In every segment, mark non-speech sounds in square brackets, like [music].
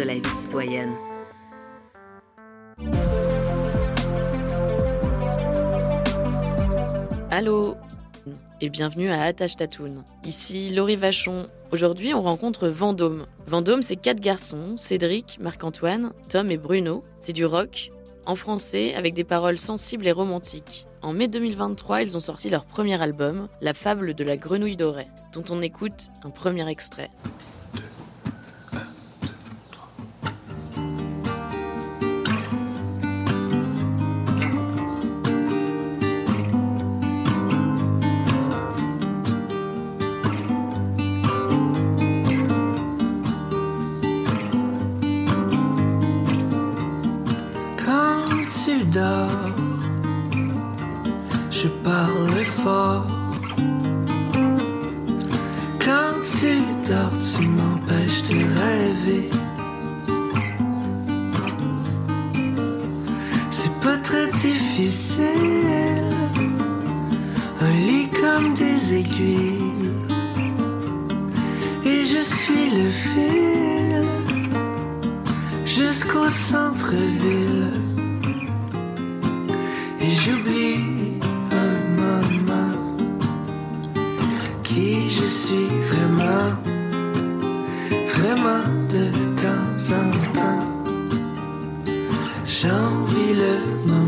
de la vie citoyenne. Allô et bienvenue à Attache Tatoune. Ici Laurie Vachon. Aujourd'hui, on rencontre Vendôme. Vendôme, c'est quatre garçons Cédric, Marc-Antoine, Tom et Bruno. C'est du rock, en français, avec des paroles sensibles et romantiques. En mai 2023, ils ont sorti leur premier album, La fable de la grenouille dorée, dont on écoute un premier extrait. Je parle fort. Quand tu dors, tu m'empêches de rêver. C'est pas très difficile. Un lit comme des aiguilles. Et je suis le fil jusqu'au centre-ville. J'oublie un moment qui je suis vraiment, vraiment de temps en temps. J'envie le moment.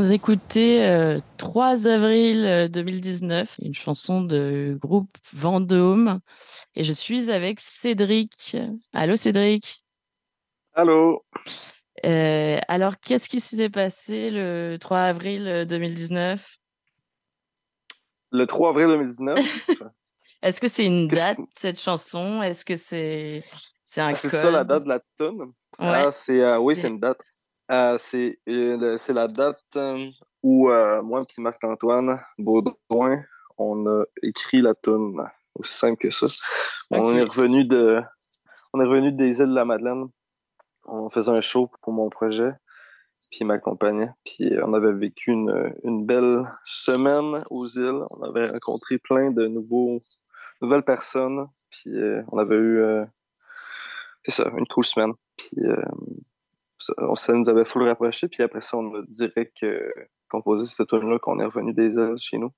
Vient d'écouter euh, 3 avril euh, 2019, une chanson de groupe Vendôme. Et je suis avec Cédric. Allô Cédric? Allô? Euh, alors, qu'est-ce qui s'est passé le 3 avril euh, 2019 Le 3 avril 2019. [laughs] Est-ce que c'est une Qu'est-ce date, que- cette chanson? Est-ce que c'est c'est un c'est code ça la date de la? Ouais. Ah, c'est, euh, oui, C'est- c'est une date. Euh, c'est, euh, c'est la date euh, où moi et Marc-Antoine Baudouin, on a écrit la tune. Aussi simple que ça. On est revenu de on est revenu des îles de la Madeleine. On faisait un show pour mon projet. Puis il m'accompagnait. Puis on avait vécu une, une belle semaine aux îles. On avait rencontré plein de nouveaux nouvelles personnes. Puis euh, on avait eu euh, c'est ça, une cool semaine. Puis euh, ça, ça nous avait full rapproché. Puis après ça, on a direct euh, composé cette tune-là qu'on est revenu des ailes chez nous.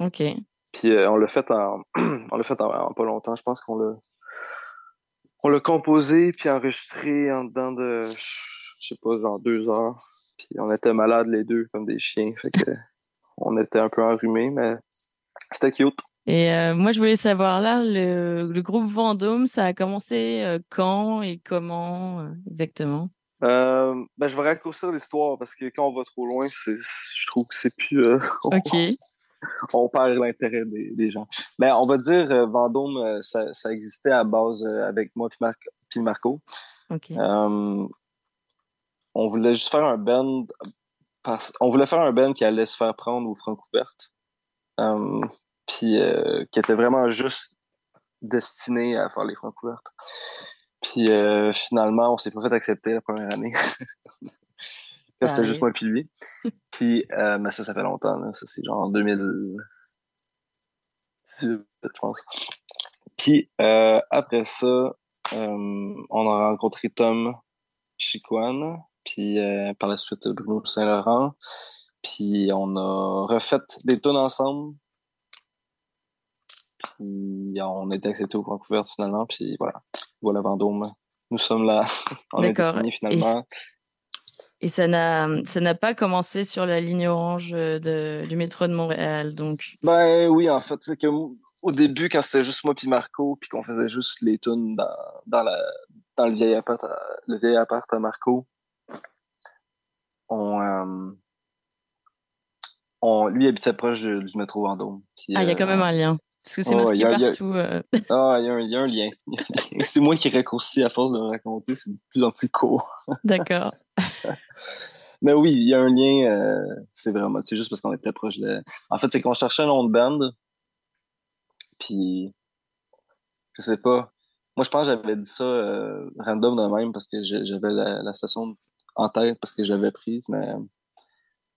Ok. Puis euh, on l'a fait en [clears throat] on l'a fait en, en pas longtemps. Je pense qu'on l'a on l'a composé puis enregistré en dedans de je sais pas genre deux heures. Puis on était malades les deux comme des chiens. Fait que [laughs] on était un peu enrhumés, mais c'était cute. Et euh, moi, je voulais savoir là, le, le groupe Vendôme, ça a commencé euh, quand et comment exactement? Euh, ben, je vais raccourcir l'histoire parce que quand on va trop loin, c'est, je trouve que c'est plus. euh, [laughs] on, Ok. on perd l'intérêt des, des gens. Mais on va dire euh, Vendôme, ça, ça existait à base avec moi puis, Mar- puis Marco. Ok. Euh, on voulait juste faire un band. Parce, on voulait faire un band qui allait se faire prendre aux Francouvertes. Euh, puis qui était vraiment juste destiné à faire les Francouvertes. Puis euh, finalement, on s'est pas fait accepter la première année. [laughs] C'était juste moi puis lui. [laughs] Puis, euh, mais ça, ça fait longtemps. Là. Ça, c'est genre en 2018, je pense. Puis, euh, après ça, euh, on a rencontré Tom Chicoine, puis euh, par la suite Bruno Saint-Laurent. Puis, on a refait des tunes ensemble. Puis, on a été acceptés au Vancouver finalement. Puis, voilà. Voilà Vendôme. Nous sommes là. [laughs] on été D'accord. signés Et finalement. Et ça n'a pas commencé sur la ligne orange euh, de, du métro de Montréal, donc. Ben oui, en fait, c'est que au début, quand c'était juste moi puis Marco, puis qu'on faisait juste les tunes dans, dans, la, dans le vieil appart, à, le vieil appart à Marco, on, euh, on lui habitait proche du, du métro Vendôme. Puis, Ah, il y a euh, quand même un lien. Parce que c'est ouais, marqué a- a- partout. euh. [laughs] Ah, il y, a un- il y a un lien. [laughs] c'est moi qui raccourcis à force de me raconter, c'est de plus en plus court. [laughs] D'accord. Mais oui, il y a un lien, euh, c'est vraiment, c'est juste parce qu'on était proche de... En fait, c'est qu'on cherchait un nom de band, puis je sais pas. Moi, je pense que j'avais dit ça euh, random de même parce que j'avais la, la station en tête parce que j'avais prise, mais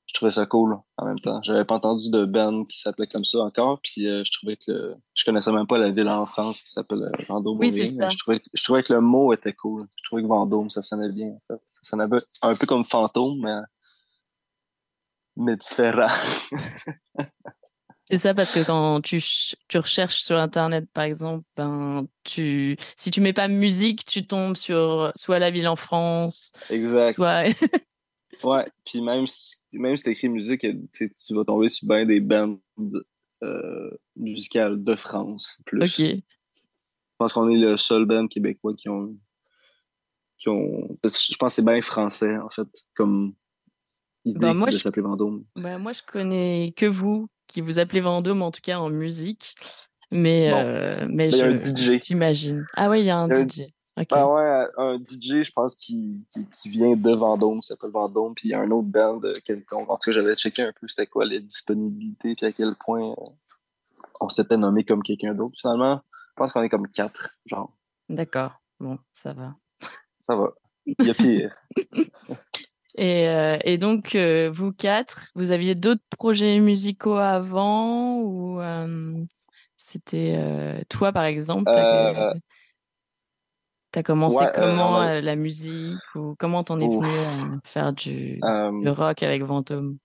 je trouvais ça cool en même temps. J'avais pas entendu de band qui s'appelait comme ça encore, puis euh, je trouvais que le... je connaissais même pas la ville en France qui s'appelle euh, Vendôme. Oui, mais. Je trouvais, je trouvais que le mot était cool. Je trouvais que Vendôme, ça sonnait bien. En fait. Ça sonnait un peu, comme fantôme, mais mais différent. C'est ça parce que quand tu, tu recherches sur Internet, par exemple, ben, tu, si tu mets pas musique, tu tombes sur soit la ville en France, exact. soit. Ouais. Puis même si, même si t'écris musique, tu tu vas tomber sur bien des bandes euh, musicales de France. Plus. ok. Je pense qu'on est le seul band québécois qui ont. Qui ont parce que je pense que c'est bien français, en fait, comme idée Ben, moi, de s'appeler Vendôme. Ben, moi, je connais que vous, qui vous appelez Vendôme, en tout cas en musique. Mais, Bon. euh, mais Ben, il y a un je- DJ. J'imagine. Ah oui, Il y a un- DJ. Ok. Ah ouais, un DJ, je pense, qui, qui, qui vient de Vendôme, qui s'appelle Vendôme, puis il y a un autre band quelconque. En tout cas, j'avais checké un peu c'était quoi les disponibilités, puis à quel point euh, on s'était nommé comme quelqu'un d'autre. Finalement, je pense qu'on est comme quatre, genre. D'accord. Bon, ça va. Ça va. Il y a pire. [laughs] [laughs] Et, euh, et donc, euh, vous quatre, vous aviez d'autres projets musicaux avant ou euh, c'était toi, par exemple, t'as Euh, t'as commencé ouais, euh, comment euh, la musique ou comment t'en es Ouf. venu à faire du, du Euh, rock avec Vendôme?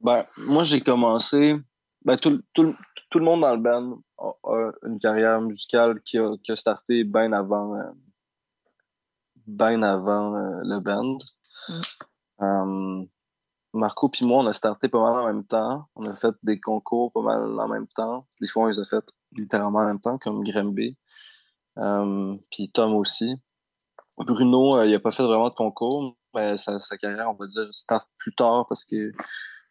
ben, moi, j'ai commencé. Ben, tout, tout, tout le monde dans le band a, a une carrière musicale qui a, qui a starté bien avant, euh, ben avant euh, le band. Mm. Marco puis moi, on a starté pas mal en même temps. On a fait des concours pas mal en même temps. Des fois, on les a fait littéralement en même temps, comme Grimby. Euh, puis Tom aussi. Bruno, euh, il a pas fait vraiment de concours, mais sa, sa carrière, on va dire, start plus tard parce que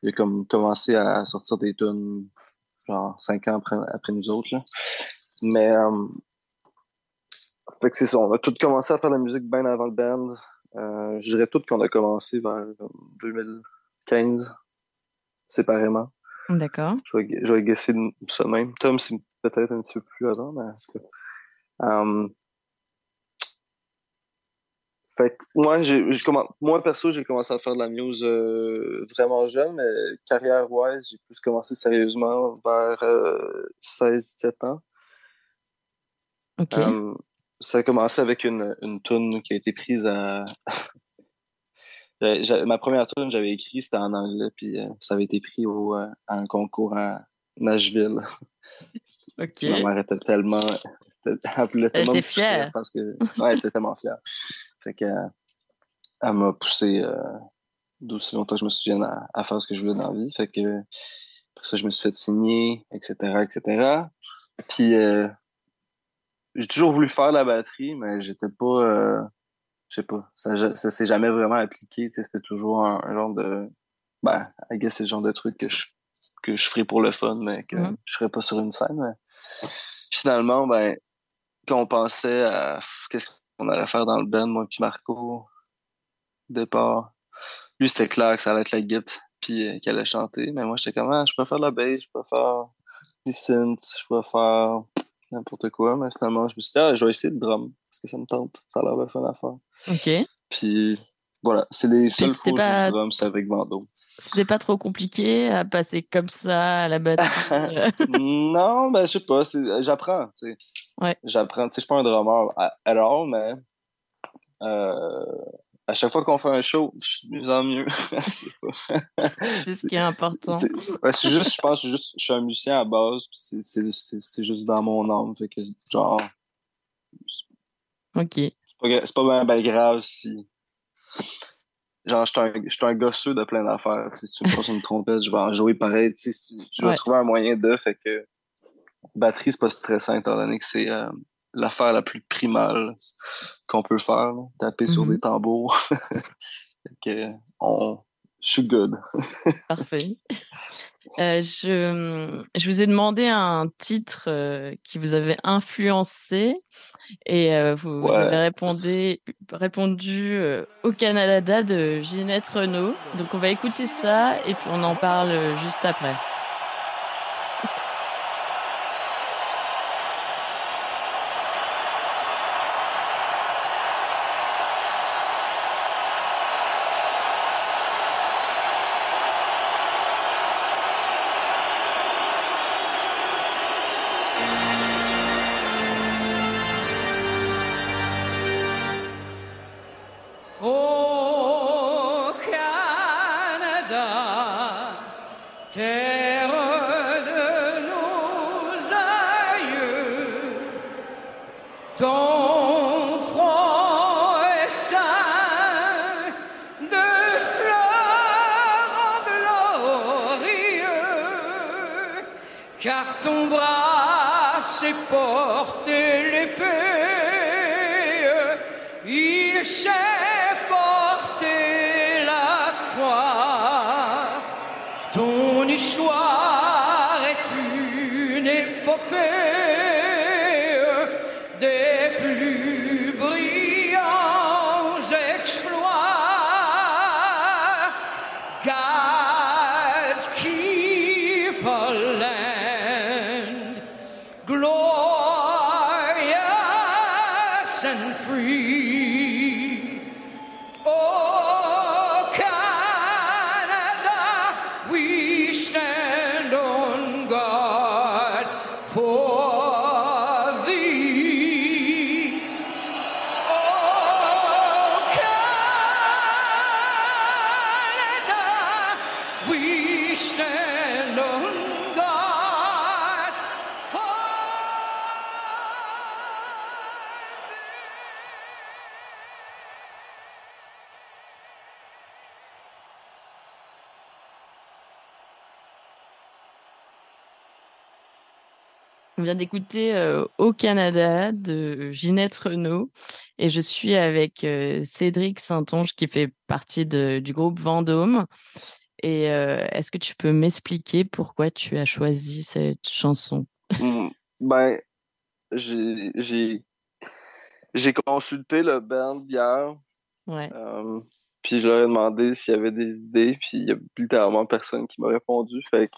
il a comme commencé à sortir des tunes genre cinq ans après, après nous autres. là. Mais euh, fait que c'est ça, on a tout commencé à faire de la musique bien avant le band. Euh, je dirais tout qu'on a commencé vers comme, 2015 séparément. D'accord. Je vais, je vais guesser ça même. Tom, c'est peut-être un petit peu plus avant, mais Euh, fait que moi, j'ai, moi, perso, j'ai commencé à faire de la news euh, vraiment jeune, mais carrière-wise, j'ai plus commencé sérieusement vers 16-17 ans. Ok. Euh, ça a commencé avec une, une tune qui a été prise à. [laughs] J'ai- ma première tune, j'avais écrit, c'était en anglais, puis euh, ça avait été pris au, à un concours à Nashville. Ok. Ma mère était tellement. [laughs] Elle voulait Elle tellement était me pousser fière. à faire ce que- Ouais, elle était tellement fière. [laughs] Fait que, elle m'a poussé euh, d'aussi longtemps que je me souvienne à, à faire ce que je voulais dans la vie. Fait que, après ça, je me suis fait signer, etc., etc. Puis, euh, j'ai toujours voulu faire la batterie, mais j'étais pas. euh, je sais pas. Ça, ça s'est jamais vraiment appliqué. C'était toujours un, un genre de. Ben, I guess c'est le genre de truc que je, que je ferais pour le fun, mais que Mhm. je ferais pas sur une scène. mais Finalement, ben, quand on pensait à qu'est-ce qu'on allait faire dans le band, moi puis Marco, au départ, lui, c'était clair que ça allait être la guitare puis euh, qu'elle allait chanter. Mais moi, j'étais comme, ah, je peux faire de la bass, je peux faire des synths, je peux faire n'importe quoi. Mais finalement, je me suis dit, ah, je vais essayer le drum parce que ça me tente. Ça a l'air de fun à faire. Ok. Puis voilà, c'est les seules c'était fois où pas- du drum, c'est avec Vando. C'était pas trop compliqué à passer comme ça à la batterie. [laughs] euh, non, ben, je sais pas, c'est- j'apprends, tu sais. Ouais. J'apprends, tu sais, je suis pas un drummer all, mais euh, à chaque fois qu'on fait un show, je suis de mieux en mieux. [laughs] Je c'est ce qui est important. Ouais, c'est juste, je pense, je suis juste, je suis un musicien à base, puis c'est- juste dans mon âme, fait que, genre, Ok. c'est pas, pas bien grave si. Genre, je suis un, gosseux de plein d'affaires. Si tu me passes une trompette, je vais en jouer pareil. si- je vais Ouais. trouver un moyen de. Fait que batterie, c'est pas stressant étant donné que c'est euh, l'affaire la plus primale qu'on peut faire. là, taper sur Mhm. des tambours. [laughs] fait que, on, je suis good. [laughs] Parfait. Euh, je, je vous ai demandé un titre euh, qui vous avait influencé et euh, vous, avez répondu, répondu euh, au Canada de Ginette Renault. Donc on va écouter ça et puis on en parle euh, juste après. Il D'écouter euh, Au Canada de Ginette Renault et je suis avec euh, Cédric Saint-Onge qui fait partie de- du groupe Vendôme. Et euh, est-ce que tu peux m'expliquer pourquoi tu as choisi cette chanson? Mm, Ben, j'ai consulté le band hier, Ouais. euh, puis je leur ai demandé s'il y avait des idées, puis il y a littéralement personne qui m'a répondu. Fait que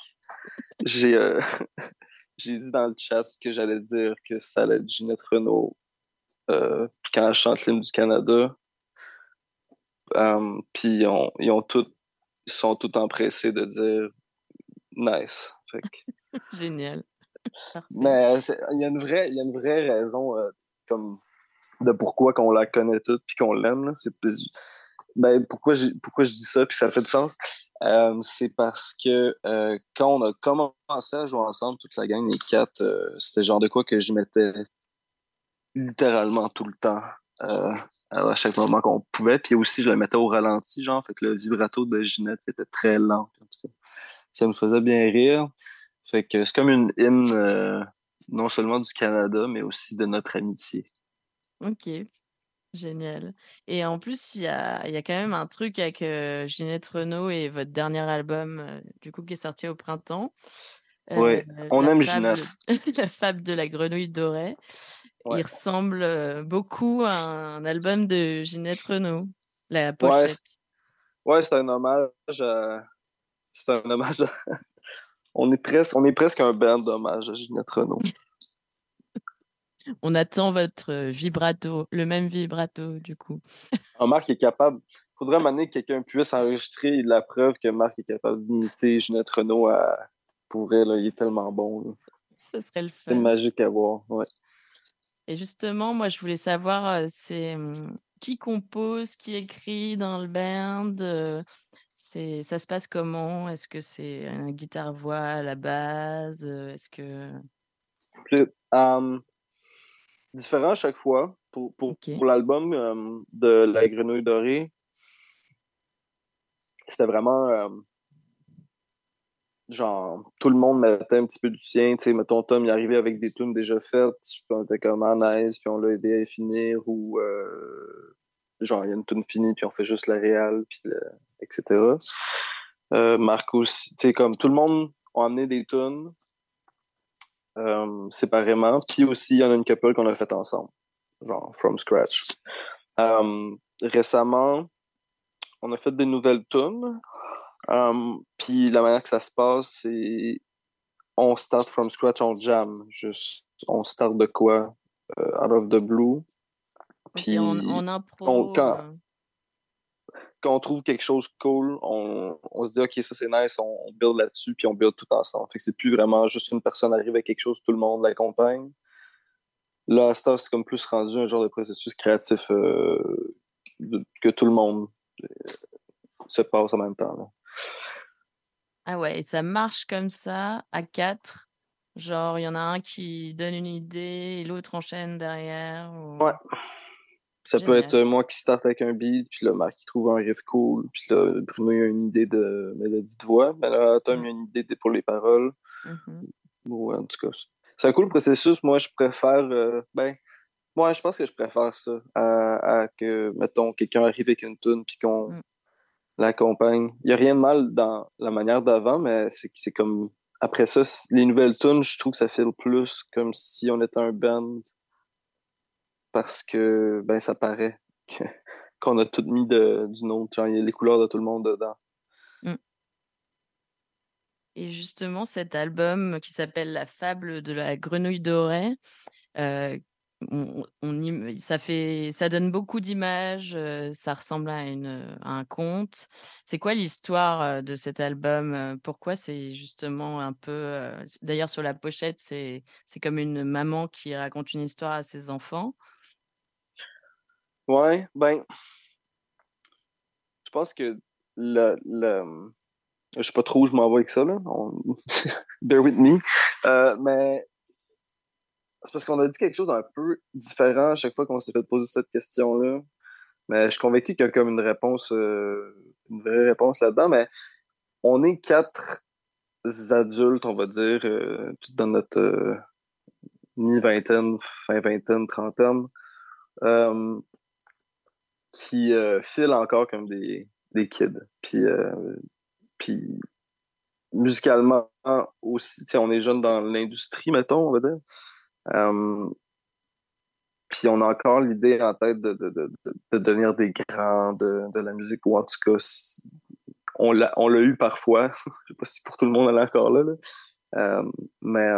j'ai [laughs] j'ai dit dans le chat que j'allais dire que ça allait être Ginette Renault euh, quand elle chante l'hymne du Canada. Euh, puis ils ont, ils ont tout, ils sont tout empressés de dire nice. Fait que [laughs] Génial. Parfait. mais il y a une vraie, y a une vraie raison, euh, comme de pourquoi qu'on la connaît toute puis qu'on l'aime. C'est plus. Ben, pourquoi, j'ai- pourquoi je dis ça puis ça fait du sens? Euh, c'est parce que euh, quand on a commencé à jouer ensemble, toute la gang, les quatre, euh, c'était genre de quoi que je mettais littéralement tout le temps. euh, à chaque moment qu'on pouvait. Puis aussi, je le mettais au ralenti, genre. Fait que le vibrato de Ginette était très lent. Ça me faisait bien rire. Fait que c'est comme une hymne non seulement du Canada, mais aussi de notre amitié. Ok, génial. Et en plus, il y a, y a quand même un truc avec euh, Ginette Renault et votre dernier album, euh, du coup, qui est sorti au printemps. Ouais, Euh, on la aime Ginette. [laughs] La fable de la grenouille dorée. Ouais. Il ressemble euh, beaucoup à un album de Ginette Renault, la pochette. Ouais, c'est un hommage à. C'est un hommage à. [laughs] on, est presque, on est presque un band d'hommage à Ginette Renault. On attend votre vibrato, le même vibrato, du coup. Ah, Marc est capable. Faudrait m'amener que quelqu'un puisse enregistrer la preuve que Marc est capable d'imiter Ginette Renault à... pour elle. là, il est tellement bon. là. Ce serait le C'est magique à voir. Ouais. Et justement, moi, je voulais savoir, euh, c'est hum, qui compose, qui écrit dans le band, euh, c'est, ça se passe comment? Est-ce que c'est un guitare-voix à la base? euh, Est-ce que... Puis, euh, différent à chaque fois. Pour, pour, l'album euh, de La Grenouille Dorée, c'était vraiment euh, genre tout le monde mettait un petit peu du sien. Tu sais, mettons, Tom il arrivait avec des tunes déjà faites, puis on était comme en nice, puis on l'a aidé à finir, ou euh, genre il y a une tune finie, puis on fait juste la réal, puis le- etc. Euh, Marc aussi, tu sais, comme tout le monde a amené des tunes euh, séparément. Puis aussi, il y en a une couple qu'on a fait ensemble, genre from scratch. Euh, récemment, on a fait des nouvelles tunes. Euh, puis la manière que ça se passe, c'est on start from scratch, on jam. Juste, on start de quoi? euh, out of the blue. Puis impro. on- quand- euh, quand on trouve quelque chose cool, on, on se dit OK, ça c'est nice, on, on build là-dessus, puis on build tout ensemble. Fait que c'est plus vraiment juste une personne arrive avec quelque chose, tout le monde l'accompagne. Là, temps, c'est comme plus rendu un genre de processus créatif euh, de- que tout le monde euh, se passe en même temps. là. Ah ouais, et ça marche comme ça, à quatre. Genre, il y en a un qui donne une idée et l'autre enchaîne derrière. ou- Ouais. Ça peut être euh, moi qui starte avec un beat, puis là, Marc qui trouve un riff cool, puis là, Bruno il a une idée de mélodie de voix, mais là, Tom il a une idée de- pour les paroles. Mhm. Ouais, en tout cas. C'est un cool processus. Moi, je préfère. euh, ben, moi, je pense que je préfère ça à, à que, mettons, quelqu'un arrive avec une tune puis qu'on Mm. l'accompagne. Il n'y a rien de mal dans la manière d'avant, mais c'est comme. Après ça, les nouvelles tunes, je trouve que ça file plus comme si on était un band. Parce que, ben, ça paraît [laughs] qu'on a tout mis de, du. Genre, il y a les couleurs de tout le monde dedans. Et justement, cet album qui s'appelle La fable de la grenouille dorée, euh, on, ça, fait, ça donne beaucoup d'images, euh, ça ressemble à, une, un conte. C'est quoi l'histoire euh, de cet album? Pourquoi c'est justement un peu... D'ailleurs, sur la pochette, c'est comme une maman qui raconte une histoire à ses enfants. Ouais, ben, je pense que le, le, je sais pas trop où je m'en vais avec ça, là. On- [laughs] Bear with me. Euh, mais c'est parce qu'on a dit quelque chose d'un peu différent à chaque fois qu'on s'est fait poser cette question-là. Mais je suis convaincu qu'il y a comme une réponse, euh, une vraie réponse là-dedans. Mais on est quatre adultes, on va dire, euh, dans notre euh, mi-vingtaine, fin vingtaine, trentaine. Qui euh, filent encore comme des, kids. Puis, euh, puis musicalement aussi, on est jeunes dans l'industrie, mettons, on va dire. Euh, puis on a encore l'idée en tête de, de, de, de- de devenir des grands de, la musique, ou en tout cas, on l'a eu parfois. [laughs] Je sais pas si pour tout le monde elle est encore là. Euh, mais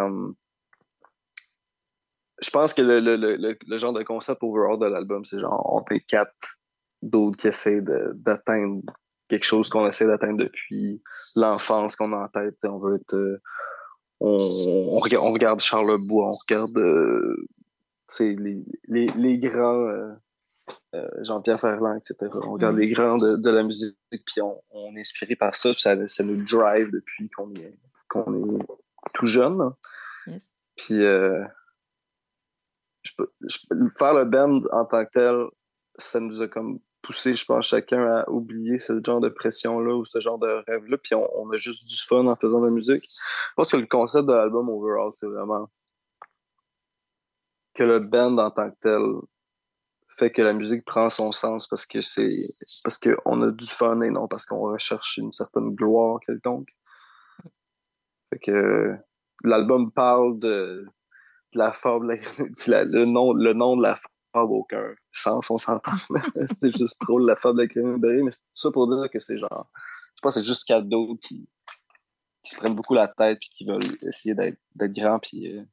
je pense que le- le genre de concept overall de l'album, c'est genre on est quatre d'autres qui essaient d'atteindre quelque chose qu'on essaie d'atteindre depuis l'enfance qu'on a en tête. On veut être. euh, on, on, on regarde Charles Bois, on regarde euh, les, les, les grands euh, Jean-Pierre Ferland, etc. On regarde Mhm. les grands de, de la musique, puis on, on est inspiré par ça, puis ça, ça nous drive depuis qu'on est, est tout jeune. hein. Yes. Puis je peux, je peux- faire le band en tant que tel, ça nous a comme poussé, je pense, chacun à oublier ce genre de pression-là ou ce genre de rêve-là. Puis on, a juste du fun en faisant de la musique. Je pense que le concept de l'album overall, c'est vraiment que le band en tant que tel fait que la musique prend son sens parce que c'est parce qu'on a du fun et non parce qu'on recherche une certaine gloire quelconque. Fait que l'album parle de, la [laughs] la- le, nom, le nom de la fable au cœur. Sans on s'entend. [laughs] c'est juste drôle, la fable de la crème mais c'est tout ça pour dire que c'est genre. Je pense que c'est juste cadeau qui, qui se prennent beaucoup la tête puis qui veulent essayer d'être puis, euh,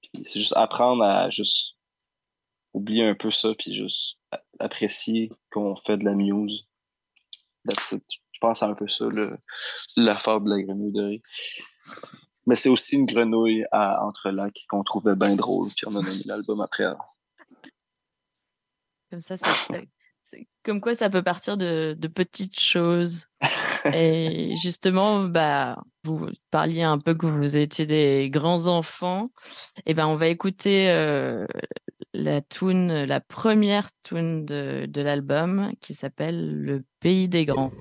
puis c'est juste apprendre à juste oublier un peu ça puis juste apprécier qu'on fait de la muse. Je pense à un peu ça, le, la fable de la grenouillerie. Mais c'est aussi une grenouille à entrelacs qu'on trouvait bien drôle, puis on a nommé l'album après. Comme ça, ça- comme quoi ça peut partir de, petites choses. Et justement, bah, vous parliez un peu que vous étiez des grands enfants. Et ben, on va écouter euh, la tune, la première tune de, de l'album qui s'appelle Le Pays des Grands.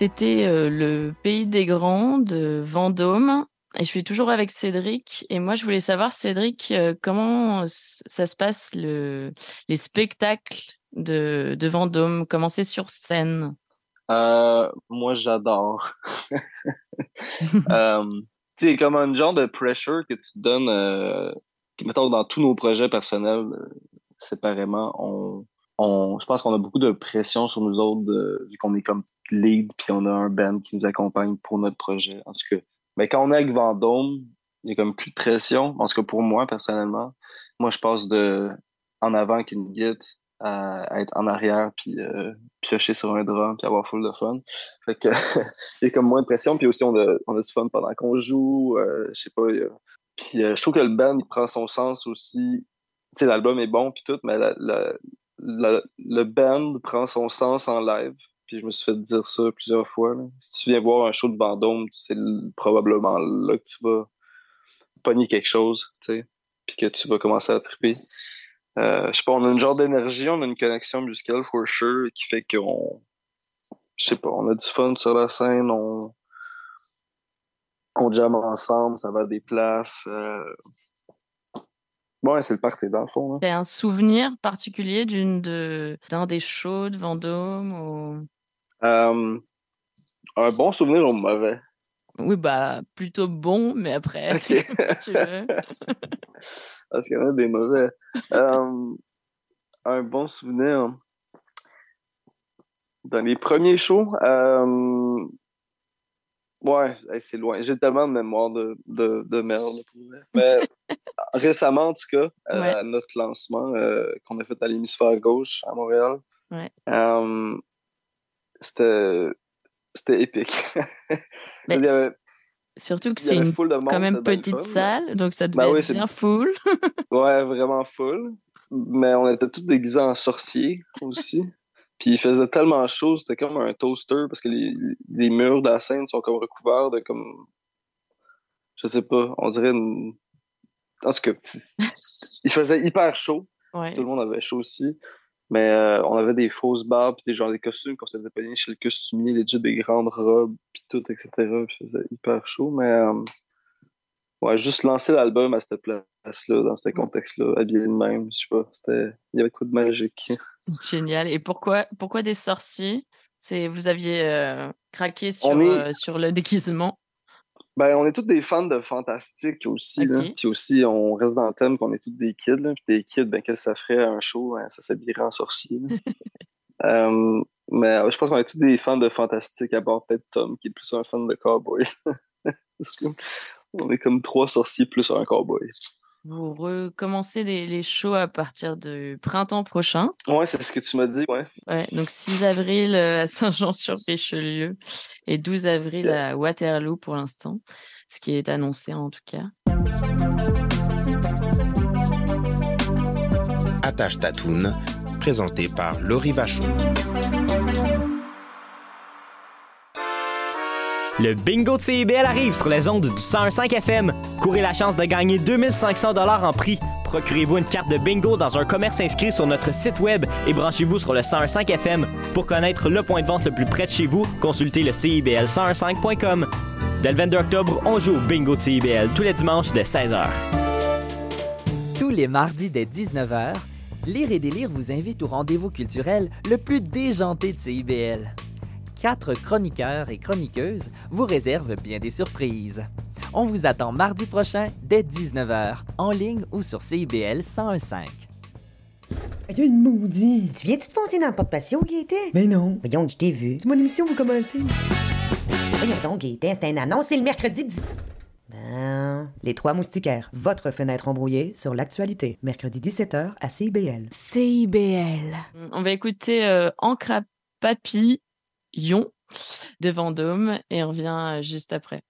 C'était euh, le pays des grands de Vendôme. Et je suis toujours avec Cédric. Et moi, je voulais savoir, Cédric, euh, comment s- ça se passe, le, les spectacles de, de Vendôme, comment c'est sur scène? Euh, moi, j'adore. [laughs] euh, sais, comme un genre de pressure que tu te donnes, euh, mettons, dans tous nos projets personnels, euh, séparément, on, je pense qu'on a beaucoup de pression sur nous autres, vu qu'on est comme lead, puis on a un band qui nous accompagne pour notre projet. En tout cas, mais quand on est avec Vendôme, il y a comme plus de pression. En tout cas, pour moi, personnellement, moi, je passe de en avant qu'une guide à, être en arrière, puis euh, piocher sur un drum, puis avoir full de fun. Fait que [laughs] il y a comme moins de pression, puis aussi on a, on a du fun pendant qu'on joue, euh, je sais pas. Puis euh, je trouve que le band, il prend son sens aussi. Tu sais, l'album est bon, puis tout, mais la- la- le band prend son sens en live. Puis je me suis fait dire ça plusieurs fois. Si tu viens voir un show de Vendôme, c'est probablement là que tu vas pogner quelque chose, tu sais, puis que tu vas commencer à triper. Euh, je sais pas, on a une genre d'énergie, on a une connexion musicale for sure qui fait qu'on, je sais pas, on a du fun sur la scène, on, on jamme ensemble, ça va à des places. Euh... C'est le party dans le fond. T'as un souvenir particulier d'une de d'un des shows de Vendôme ou... Euh, un bon souvenir ou mauvais? Oui, bah plutôt bon, mais après, [laughs] si tu veux. [laughs] Parce qu'il y en a des mauvais. Euh, un bon souvenir. Dans les premiers shows, euh, ouais, hey, c'est loin. J'ai tellement de mémoire de, de, de merde. Mais [laughs] récemment, en tout cas, euh, Ouais. à notre lancement euh, qu'on a fait à l'hémisphère gauche à Montréal, Ouais. euh, c'était c'était épique. [laughs] Mais Il y avait, Surtout que c'est une monde, quand même petite mais- salle, donc ça devait Bah oui, être bien full. Ouais, vraiment full. Mais on était tous déguisés en sorciers aussi. [laughs] Puis il faisait tellement chaud, c'était comme un toaster parce que les, les murs de la scène sont comme recouverts de comme. Je sais pas, on dirait une. En tout cas, il faisait hyper chaud. Ouais. Tout le monde avait chaud aussi. Mais euh, on avait des fausses barbes, puis des genres des costumes qu'on s'était payés chez le costumier, legit des grandes robes, puis tout, etc. Puis il faisait hyper chaud. Mais euh, ouais, juste lancer l'album à cette place-là, dans ce contexte-là, habillé de même, je sais pas, c'était. Il y avait quoi de magique. Génial. Et pourquoi pourquoi des sorciers C'est vous aviez euh, craqué sur est- euh, sur le déguisement? Ben, on est tous des fans de fantastique aussi, là. Puis aussi, on reste dans le thème qu'on est tous des kids, là. Puis des kids, ben, qu'est-ce que ça ferait à un show? hein, ça s'habillerait en sorcier. [laughs] Euh, mais euh, je pense qu'on est tous des fans de fantastique, à part peut-être Tom, qui est plus un fan de cowboy. [laughs] On est comme trois sorciers plus un cowboy. Vous recommencez les, les shows à partir du printemps prochain. Ouais, c'est ce que tu m'as dit, ouais. Ouais, donc 6 avril euh, à Saint-Jean-sur-Richelieu et 12 avril à Waterloo pour l'instant, ce qui est annoncé en tout cas. Attache Tatoune, présenté par Laurie Vachon. Le bingo de CIBL arrive sur les ondes du 101.5 FM. Courez la chance de gagner 2500 dollars en prix. Procurez-vous une carte de bingo dans un commerce inscrit sur notre site web et branchez-vous sur le 101.5 FM. Pour connaître le point de vente le plus près de chez vous, consultez le CIBL1015.com. Dès le 22 octobre, on joue au bingo de CIBL tous les dimanches dès 16h. Tous les mardis dès 19h, Lire et Délire vous invite au rendez-vous culturel le plus déjanté de CIBL. Quatre chroniqueurs et chroniqueuses vous réservent bien des surprises. On vous attend mardi prochain dès 19h, en ligne ou sur CIBL 1015. Il y a une maudite. Tu viens-tu te foncer dans le porte-patio, Gaëtan? Mais non. Voyons, je t'ai vu. C'est mon émission, vous commencez. Voyons donc, Gaëtan, c'est un annonce, c'est le mercredi 10... Ben... Les Trois Moustiquaires, votre fenêtre embrouillée sur l'actualité. Mercredi 17h à CIBL. CIBL. On va écouter euh, Encre à papillon de Vendôme et revient euh, juste après.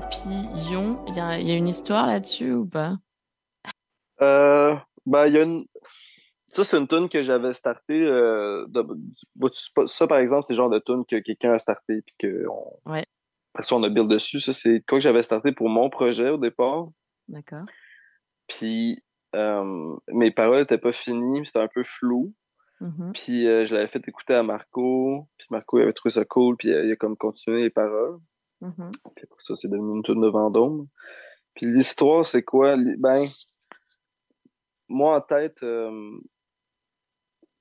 Papillon, il y a, y a une histoire là-dessus ou pas? Euh, ben, il y a une. Ça, c'est une tune que j'avais startée. euh, de- bah, Ça, par exemple, c'est le genre de tune que quelqu'un a starté puis que on... Ouais. Après ça, on a build dessus. Ça, c'est quoi que j'avais starté pour mon projet au départ. D'accord. Puis euh, mes paroles n'étaient pas finies, c'était un peu flou. Mhm. Puis euh, je l'avais fait écouter à Marco. Puis Marco il avait trouvé ça cool. Puis euh, il a comme continué les paroles. Mhm. Puis après ça, c'est devenu une tune de Vendôme. Puis l'histoire, c'est quoi? Ben, moi, en tête, euh,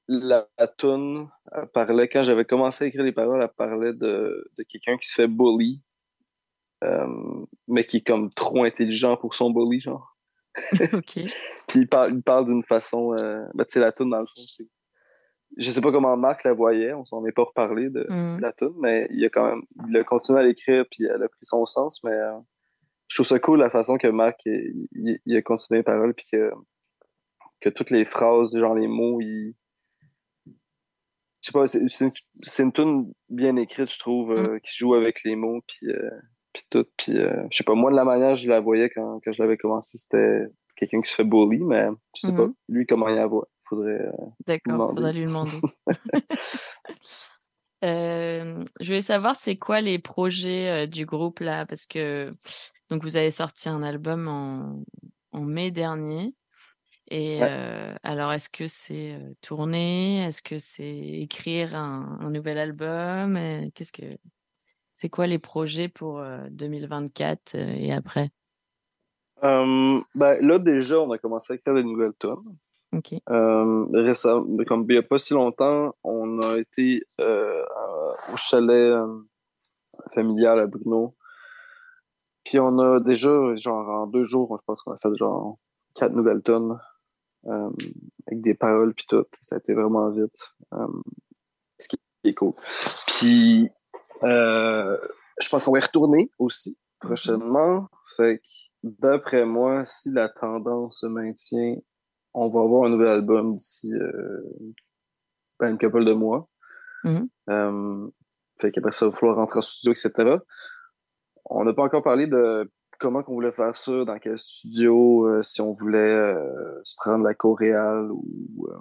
la, la tune elle parlait, quand j'avais commencé à écrire les paroles, elle parlait de, de quelqu'un qui se fait bully, euh, mais qui est comme trop intelligent pour son bully, genre. [laughs] ok. [laughs] Puis il parle, parle d'une façon. Euh, ben, tu sais, la tune, dans le fond, c'est. Je sais pas comment Marc la voyait, on s'en est pas reparlé de, de la tune, mais il a quand même. Il a continué à l'écrire, puis elle a pris son sens, mais euh, je trouve ça cool la façon que Marc il, a continué les paroles, puis que, que toutes les phrases, genre les mots, il. Je sais pas, c'est une, une tune bien écrite, je trouve, euh, qui joue avec les mots, puis, euh, puis tout. Puis, je sais pas, moi, de la manière je la voyais quand, quand je l'avais commencé, c'était quelqu'un qui se fait bully, mais je sais pas, Mhm. lui, comment il la voit. Faudrait. euh, D'accord, faudrait lui demander. [laughs] [laughs] Euh, je voulais savoir c'est quoi les projets euh, du groupe là? Parce que donc vous avez sorti un album en, en mai dernier et Ouais. euh, alors est-ce que c'est tourner est-ce que c'est écrire un, un nouvel album? Qu'est-ce que c'est quoi les projets pour euh, 2024 euh, et après? Ben, là, déjà, on a commencé à écrire des nouvelles tonnes. Euh, récemment, comme il n'y a pas si longtemps, on a été euh, au chalet euh, familial à Bruno. Puis on a déjà, genre en deux jours, je pense qu'on a fait genre quatre nouvelles tonnes avec des paroles puis tout. Ça a été vraiment vite. Ce qui est cool. Puis je pense qu'on va y retourner aussi prochainement. Fait que d'après moi, si la tendance se maintient, on va avoir un nouvel album d'ici euh, ben, une couple de mois. Mhm. Euh, fait qu'après ça, il va falloir rentrer en studio, etc. On n'a pas encore parlé de comment qu'on voulait faire ça, dans quel studio, euh, si on voulait euh, se prendre la coréale ou, euh,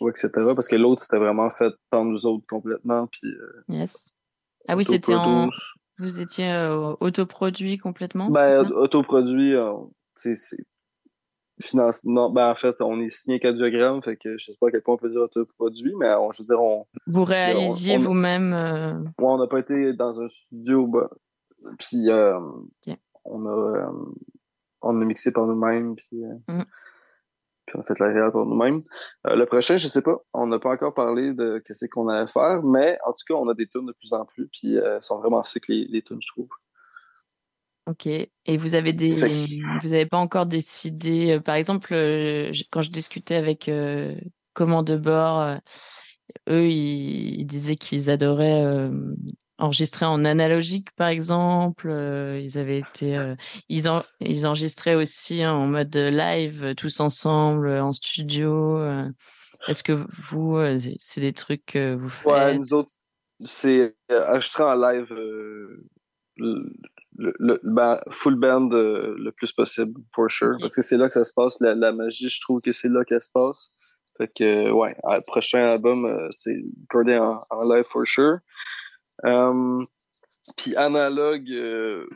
ou etc. Parce que l'autre, c'était vraiment fait par nous autres complètement. Puis, yes ah oui c'était en vous étiez autoproduit complètement Ben, autoproduit, c'est finance. Non, ben, en fait, on est signé cardiogramme, fait que je sais pas à quel point on peut dire autoproduit, mais on, je veux dire, on, vous réalisiez vous-même euh, ouais, on n'a pas été dans un studio, ben, puis euh, on a euh, on a mixé par nous-mêmes, puis, euh, puis on a fait la réal par nous-mêmes. Le prochain, je sais pas, on n'a pas encore parlé de ce qu'on allait faire, mais en tout cas, on a des tunes de plus en plus, puis elles sont vraiment sick les, les tunes, je trouve. Ok. Et vous avez des, vous n'avez pas encore décidé, euh, par exemple, euh, quand je discutais avec euh, de bord, euh, eux, ils, ils disaient qu'ils adoraient euh, enregistrer en analogique, par exemple. euh, ils avaient été, euh, ils, en, ils enregistraient aussi hein, en mode live, tous ensemble, en studio. Est-ce que vous, euh, c'est- des trucs que vous faites? Ouais, nous autres, c'est enregistré en live. Le- le, ben, full band euh, le plus possible, for sure. Parce que c'est là que ça se passe. La, la magie, je trouve que c'est là qu'elle se passe. Fait que, euh, ouais, le prochain album, euh, c'est recordé en, en live, for sure. Euh, puis analogue, euh,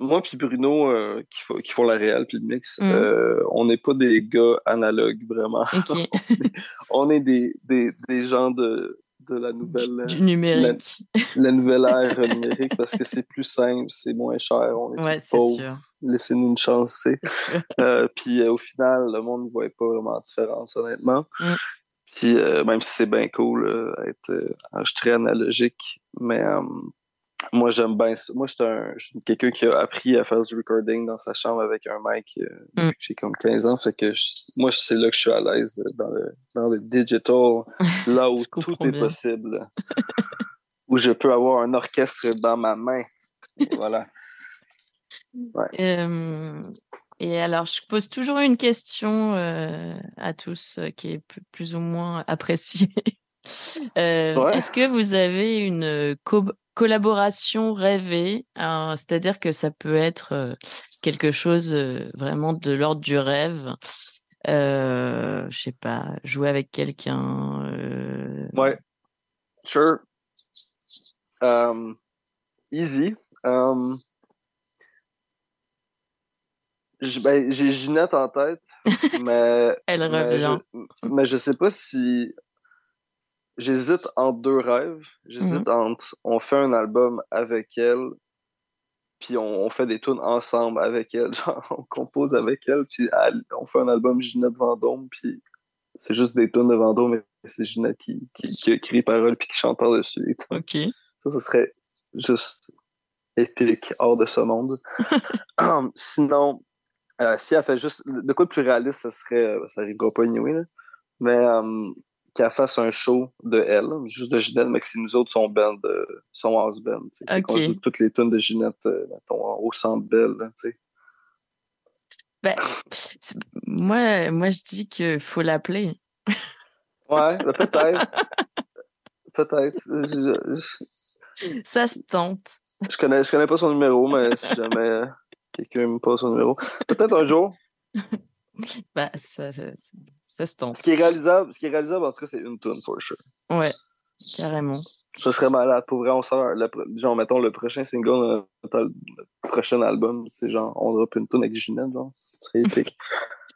moi puis Bruno, euh, qui, qui font la réal puis le mix, Mhm. euh, on n'est pas des gars analogues, vraiment. [laughs] On est des, des, des gens de, de la nouvelle... euh, Du numérique. La, la nouvelle ère [laughs] numérique parce que c'est plus simple, c'est moins cher, on est Ouais, sûr. Laissez-nous une chance, c'est. [laughs] Euh, puis euh, au final, le monde ne voit pas vraiment la différence, honnêtement. Mm. Puis euh, même si c'est bien cool être enregistré analogique, mais moi j'aime bien ça. Moi, je suis un- quelqu'un qui a appris à faire du recording dans sa chambre avec un mic euh, Mm. depuis que j'ai comme 15 ans. Fait que je- moi, c'est là que je suis à l'aise dans le, dans le digital, [laughs] là où tout est bien. possible. [laughs] où je peux avoir un orchestre dans ma main. Voilà. [laughs] Ouais. Euh, et alors, je pose toujours une question euh, à tous euh, qui est plus ou moins appréciée. Euh, Ouais. Est-ce que vous avez une euh, co- collaboration rêvée? Hein, C'est-à-dire que ça peut être euh, quelque chose vraiment de l'ordre du rêve. Euh, je sais pas, jouer avec quelqu'un. euh, Ouais. Sure. Um, easy. Um, ben, j'ai Ginette en tête, [laughs] mais. Elle mais revient. Je, mais je sais pas si. J'hésite entre deux rêves. J'hésite entre on fait un album avec elle, puis on, on fait des tunes ensemble avec elle. [laughs] Genre, on compose avec elle, puis elle- on fait un album Ginette Vendôme, puis c'est juste des tunes de Vendôme, mais c'est Ginette qui, qui, qui écrit les paroles puis qui chante par-dessus. et tout. Ok. Ça, ce serait juste épique, hors de ce monde. [laughs] Sinon, euh, si elle fait juste. De quoi de plus réaliste, ça serait. euh, Ça arrivera pas anyway, là. Mais euh, qu'elle fasse un show de elle, juste de Ginette, mais que c'est nous autres, son band, euh, son house band. qu'on joue toutes les tunes de Ginette, euh, au centre belle, là, tu sais. Ben, moi, moi, je dis qu'il faut l'appeler. Ouais, ben, peut-être. [laughs] peut-être. Je, je- Ça se tente. je connais, je connais pas son numéro, mais si jamais euh, quelqu'un me passe son numéro. Peut-être un jour. [laughs] Ça, ça, ça se tente. Ce qui est réalisable, ce qui est réalisable, en tout cas, c'est une tune, for sure. Ouais, carrément. Ça serait malade. Pour vrai, on sort, le, genre, mettons, le prochain single, le, prochain album, c'est genre, on drop une tune avec Ginette, genre. C'est épique. [laughs]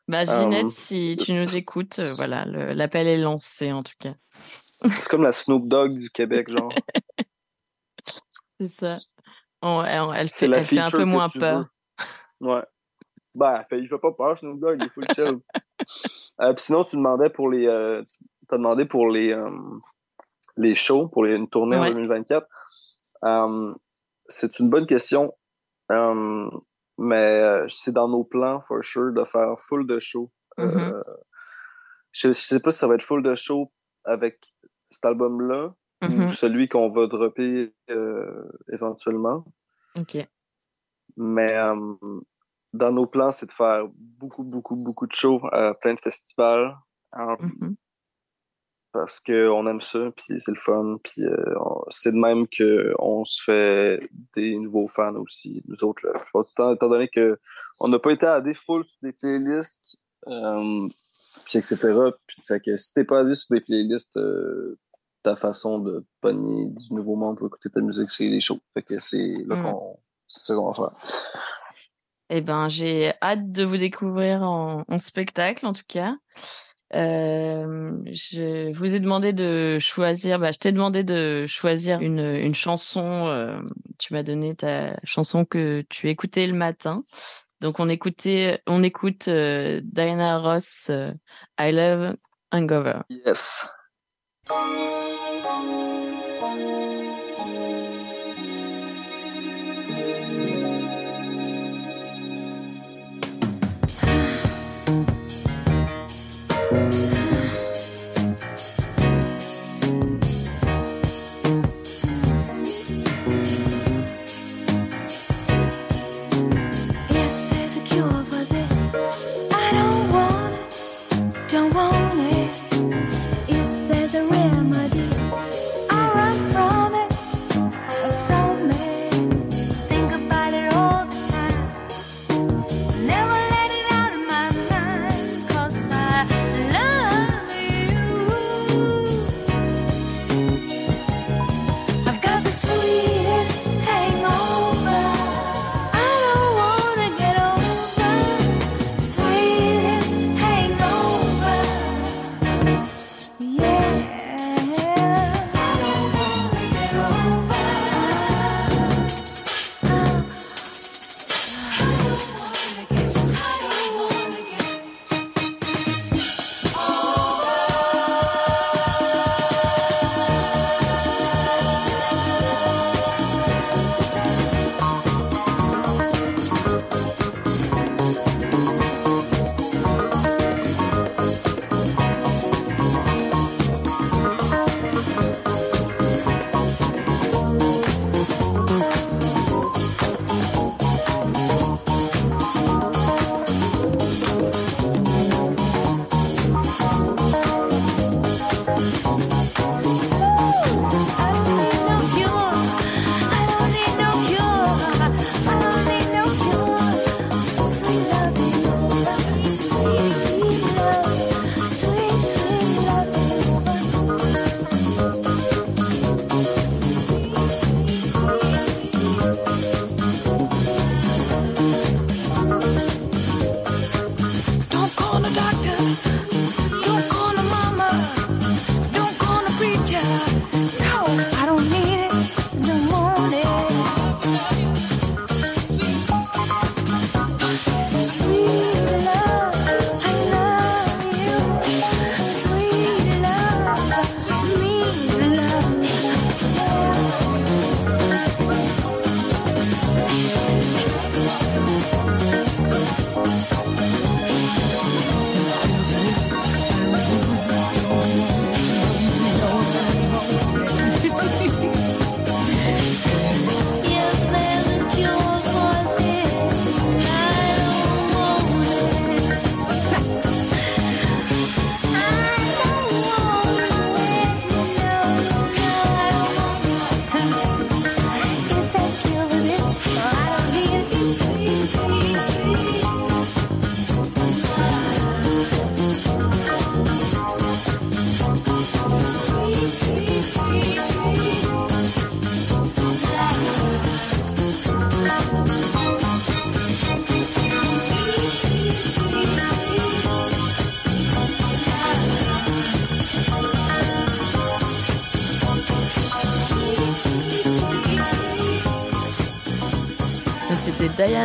Bah, Ginette, Um, si tu nous écoutes, euh, voilà, l'appel est lancé en tout cas. [laughs] c'est comme la Snoop Dogg du Québec, genre. C'est ça. On- elle, elle fait, elle fait un peu moins peur. veux. Ouais. Ben, il fait, il fait pas peur, Snoop Dogg, il est full chill. [laughs] Euh, puis sinon, tu demandais pour les. Euh, tu t'as demandé pour les, euh, les shows, pour les, une tournée en Ouais. 2024. Euh, c'est une bonne question. Mais c'est dans nos plans, for sure, de faire full de shows. Mhm. Euh, je, je sais pas si ça va être full de shows avec cet album-là ou celui qu'on va dropper éventuellement. Ok. Mais dans nos plans, c'est de faire beaucoup, beaucoup, beaucoup de shows à plein de festivals. euh, Mhm. Parce qu'on aime ça, puis c'est le fun. Puis euh, on- c'est de même qu'on se fait des nouveaux fans aussi, nous autres. Là. Plupart du temps, étant donné qu'on n'a pas été à des full sur des playlists, euh, puis etc. Puis, fait que si t'es pas allé sur des playlists, euh, ta façon de pogner du nouveau monde pour écouter ta musique, c'est les shows. Fait que c'est là Mm. qu'on. C'est ça qu'on va faire. Eh ben, j'ai hâte de vous découvrir en, spectacle, en tout cas. Euh, je vous ai demandé de choisir, bah, je t'ai demandé de choisir une, une chanson. euh, tu m'as donné ta chanson que tu écoutais le matin. Donc, on écoutait, on écoute euh, Diana Ross, euh, I Love Hangover. Yes.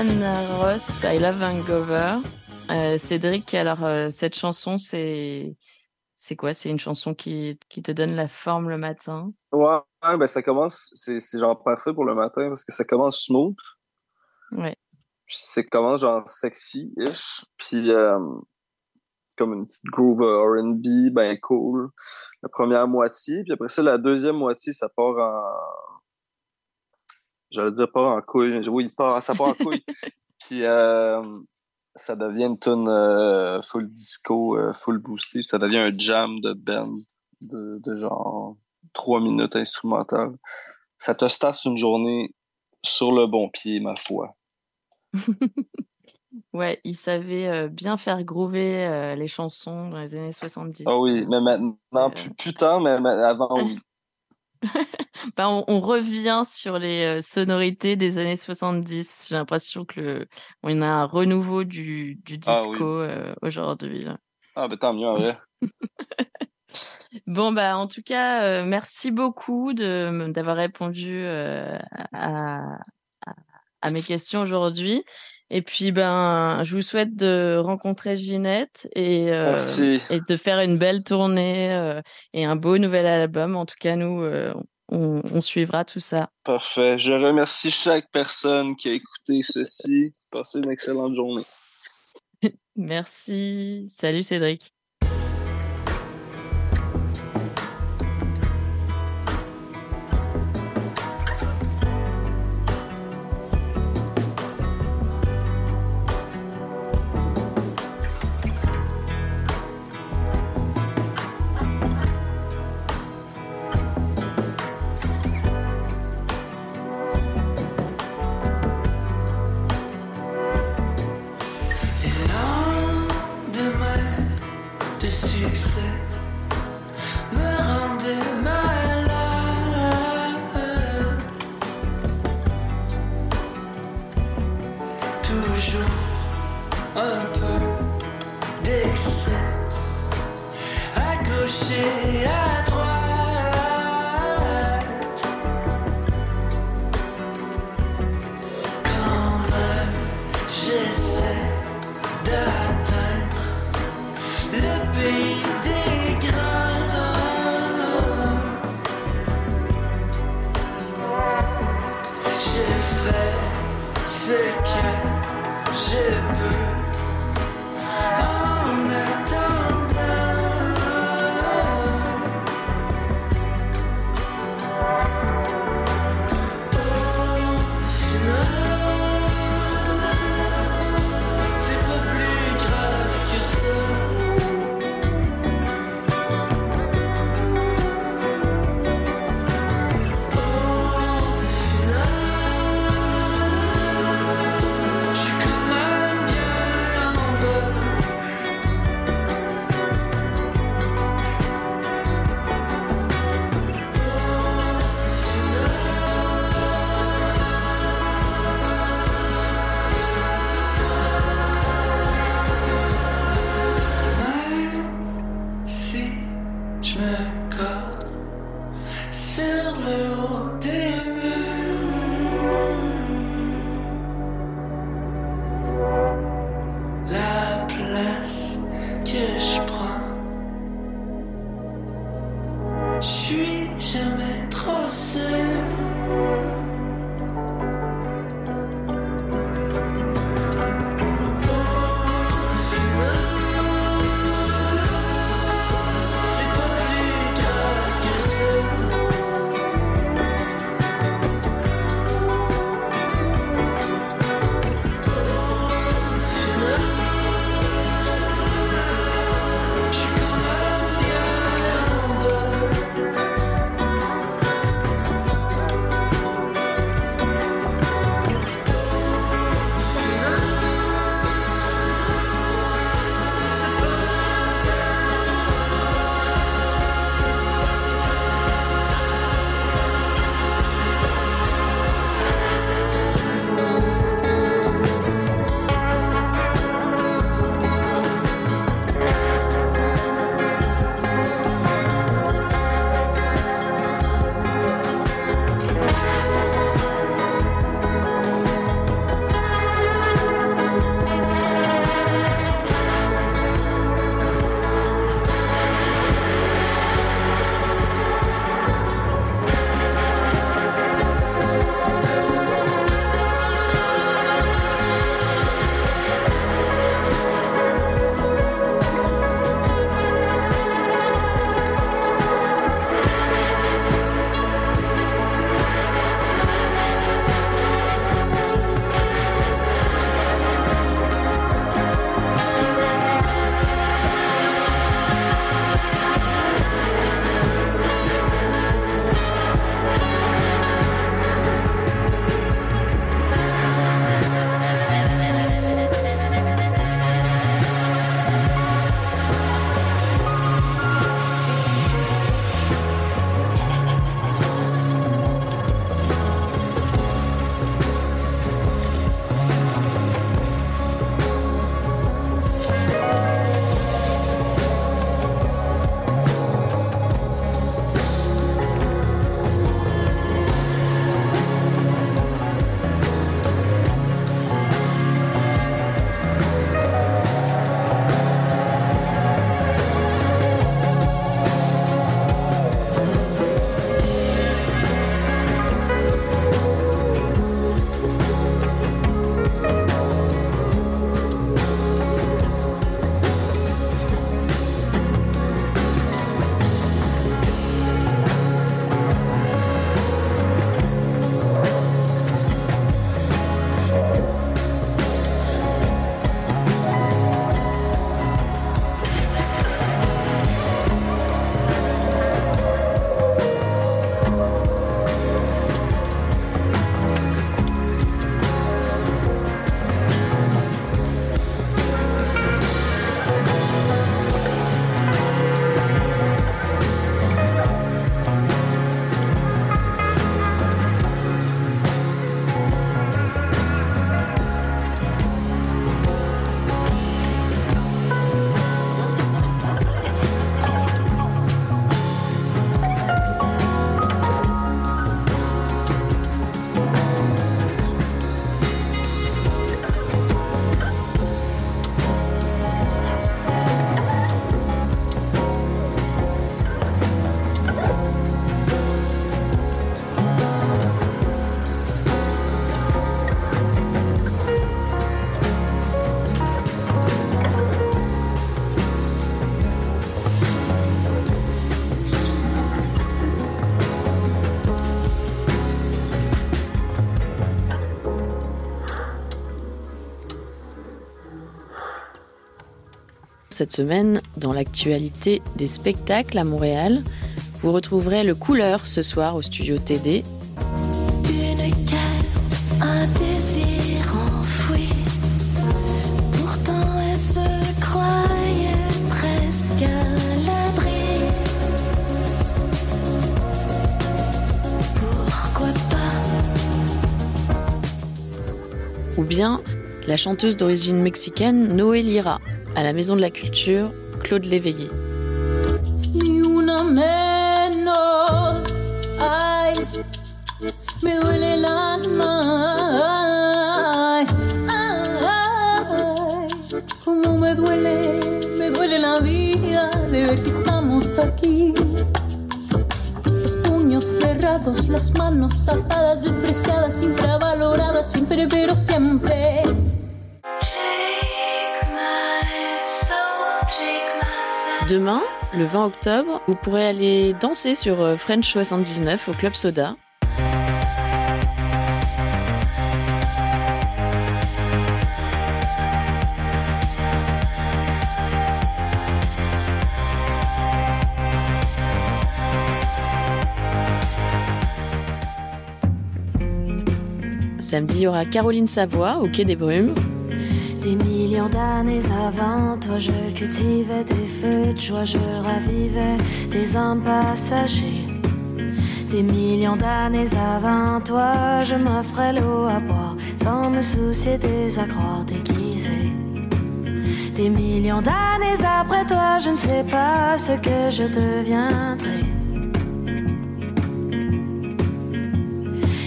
Diana Ross, I Love Hangover. Euh, Cédric, alors euh, cette chanson, c'est c'est quoi? C'est une chanson qui, qui te donne la forme le matin? Ouais, ouais, ben ça commence, c'est genre parfait pour le matin parce que ça commence smooth, Ouais. puis ça commence genre sexy-ish, puis euh, comme une petite groove R&B, ben cool, la première moitié, puis après ça, la deuxième moitié, ça part en... J'allais dire part en couille, mais oui, ça part, ça part en couille. [laughs] puis euh, ça devient une tune euh, full disco, euh, full boosté, puis ça devient un jam de band de, de genre trois minutes instrumental. Ça te starte une journée sur le bon pied, ma foi. [laughs] Ouais, il savait bien faire groover les chansons dans les années 70. Ah oui, mais maintenant, plus, plus tard, mais mais avant, oui. [laughs] Ben, on, on revient sur les euh, sonorités des années 70. J'ai l'impression que on a un renouveau du, du Ah disco oui. euh, aujourd'hui. Ah, ben tant mieux, vrai. [laughs] Bon, bah, en tout cas, euh, merci beaucoup d'avoir répondu euh, à, à, à mes questions aujourd'hui. Et puis, ben, je vous souhaite de rencontrer Ginette et, euh, et de faire une belle tournée euh, et un beau nouvel album. En tout cas, nous, euh, on, on suivra tout ça. Parfait. Je remercie chaque personne qui a écouté ceci. Passez une excellente journée. [laughs] Merci. Salut Cédric. Cette semaine, dans l'actualité des spectacles à Montréal, vous retrouverez le couleur ce soir au studio TD. Une un désir enfoui. Pourtant, elle se croyait presque à l'abri. Pourquoi pas? Ou bien la chanteuse d'origine mexicaine Noé Lira, la Maison de la Culture, Claude Léveillé. ni una menos. Ay, me duele el alma. Ay, ay, cómo me duele, me duele la vida de ver que estamos aquí. Los puños cerrados, las manos atadas, despreciadas, infravaloradas, siempre, pero siempre. Demain, le 20 octobre, vous pourrez aller danser sur euh, French 79 au Club Soda. Samedi, il y aura Caroline Savoie au Quai des Brumes. Millions d'années avant toi, je cultivais des feux de joie, je ravivais des hommes passagers. Des millions d'années avant toi, je m'offrais l'eau à boire sans me soucier des accrocs déguisés. Des millions d'années après toi, je ne sais pas ce que je deviendrai.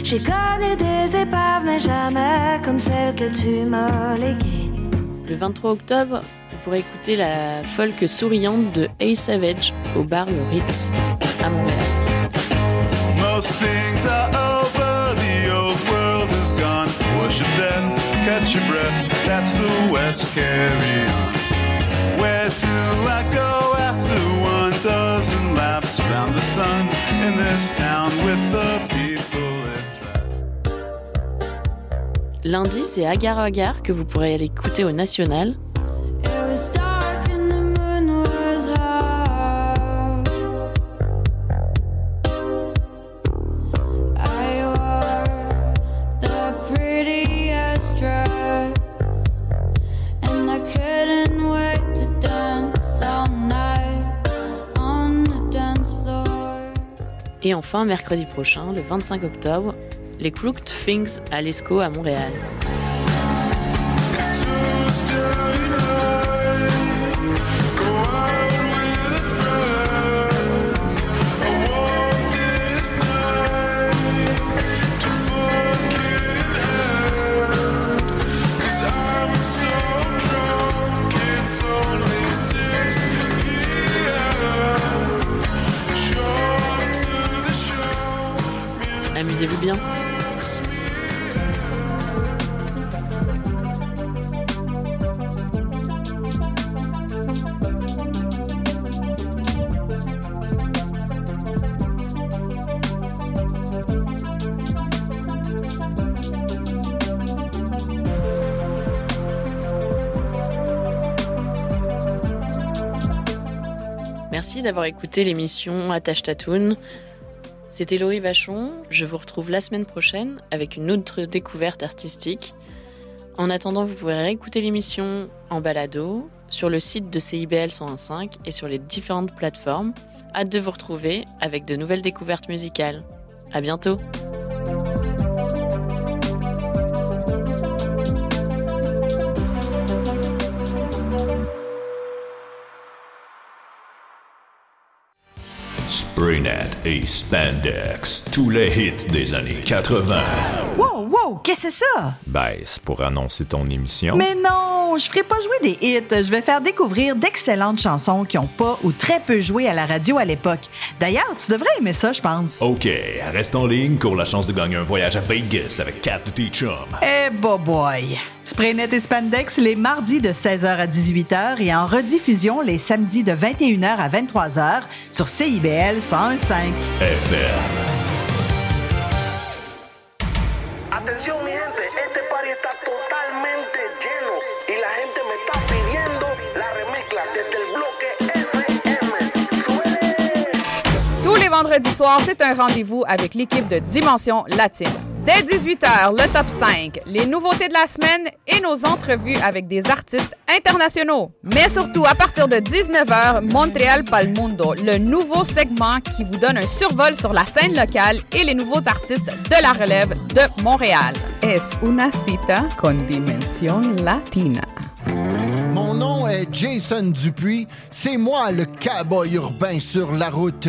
J'ai connu des épaves, mais jamais comme celle que tu m'as léguée. Le 23 octobre, vous pourrez écouter la folk souriante de A Savage au bar Le Ritz à Montréal. Most things are over, the old world is gone. Worship death, catch your breath, that's the West, carry. Where do I go after one dozen laps around the sun in this town with the people? Lundi, c'est Agar Agar que vous pourrez aller écouter au National. Et enfin, mercredi prochain, le 25 octobre, les Crooked Things à l'ESCO à Montréal. Amusez-vous bien. D'avoir écouté l'émission Attache Tatoune. C'était Laurie Vachon. Je vous retrouve la semaine prochaine avec une autre découverte artistique. En attendant, vous pourrez réécouter l'émission en balado sur le site de CIBL 101.5 et sur les différentes plateformes. Hâte de vous retrouver avec de nouvelles découvertes musicales. À bientôt! Spraynet et Spandex, tous les hits des années 80. Wow, wow, qu'est-ce que c'est ça? Ben, c'est pour annoncer ton émission. Mais non, je ferai pas jouer des hits. Je vais faire découvrir d'excellentes chansons qui ont pas ou très peu joué à la radio à l'époque. D'ailleurs, tu devrais aimer ça, je pense. OK, reste en ligne, cours la chance de gagner un voyage à Vegas avec Kat de tes chums. Eh, boy, boy. Spraynet et Spandex les mardis de 16h à 18h et en rediffusion les samedis de 21h à 23h sur CIBL 101.5. FM. Atención mi gente, este party está totalmente lleno y la gente me está pidiendo la remezcla de Tous les vendredis soirs, c'est un rendez-vous avec l'équipe de Dimension Latine. Dès 18h, le top 5, les nouveautés de la semaine et nos entrevues avec des artistes internationaux. Mais surtout, à partir de 19h, Montréal Palmundo, le nouveau segment qui vous donne un survol sur la scène locale et les nouveaux artistes de la relève de Montréal. Es una cita con Dimension Latina. Mon nom est Jason Dupuis. C'est moi le cowboy urbain sur la route.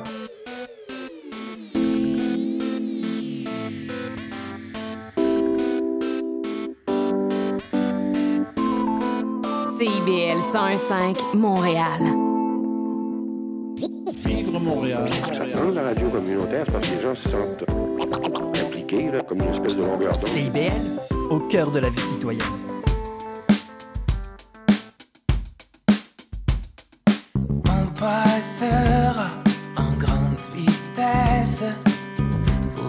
CIBL 101.5 Montréal. Vivre Montréal. Dans la radio communautaire, c'est parce que les gens se sentent impliqués, là, comme une espèce de longueur d'onde. CIBL, au cœur de la vie citoyenne.